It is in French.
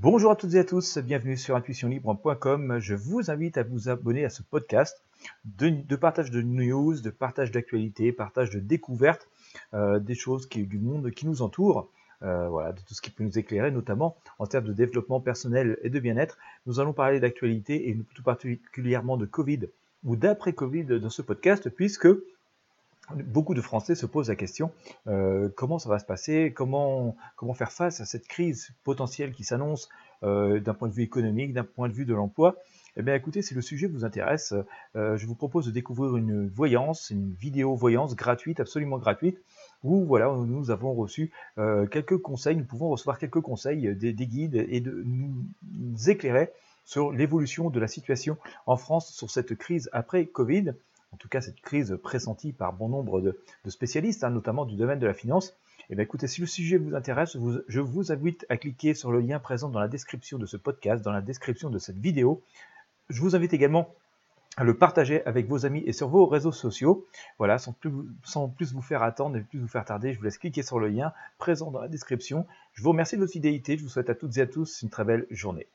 Bonjour à toutes et à tous, bienvenue sur intuitionlibre.com. Je vous invite à vous abonner à ce podcast de, partage de news, de partage d'actualités, partage de découvertes, euh, des choses du monde qui nous entoure. Euh, voilà, de tout ce qui peut nous éclairer, notamment en termes de développement personnel et de bien-être. Nous allons parler d'actualité et tout particulièrement de Covid ou d'après-Covid dans ce podcast, puisque beaucoup de Français se posent la question euh, comment ça va se passer, comment, faire face à cette crise potentielle qui s'annonce euh, d'un point de vue économique, d'un point de vue de l'emploi? Eh bien écoutez, si le sujet vous intéresse, euh, je vous propose de découvrir une voyance, une vidéo voyance gratuite, absolument gratuite, où voilà, nous avons reçu quelques conseils, nous pouvons recevoir quelques conseils des, des guides et nous éclairer sur l'évolution de la situation en France sur cette crise après Covid en tout cas cette crise pressentie par bon nombre de, spécialistes, hein, notamment du domaine de la finance, eh bien, écoutez, si le sujet vous intéresse, je vous invite à cliquer sur le lien présent dans la description de ce podcast, dans la description de cette vidéo. Je vous invite également à le partager avec vos amis et sur vos réseaux sociaux. Voilà, sans plus, sans plus vous faire attendre et plus vous faire tarder, je vous laisse cliquer sur le lien présent dans la description. Je vous remercie de votre fidélité, je vous souhaite à toutes et à tous une très belle journée.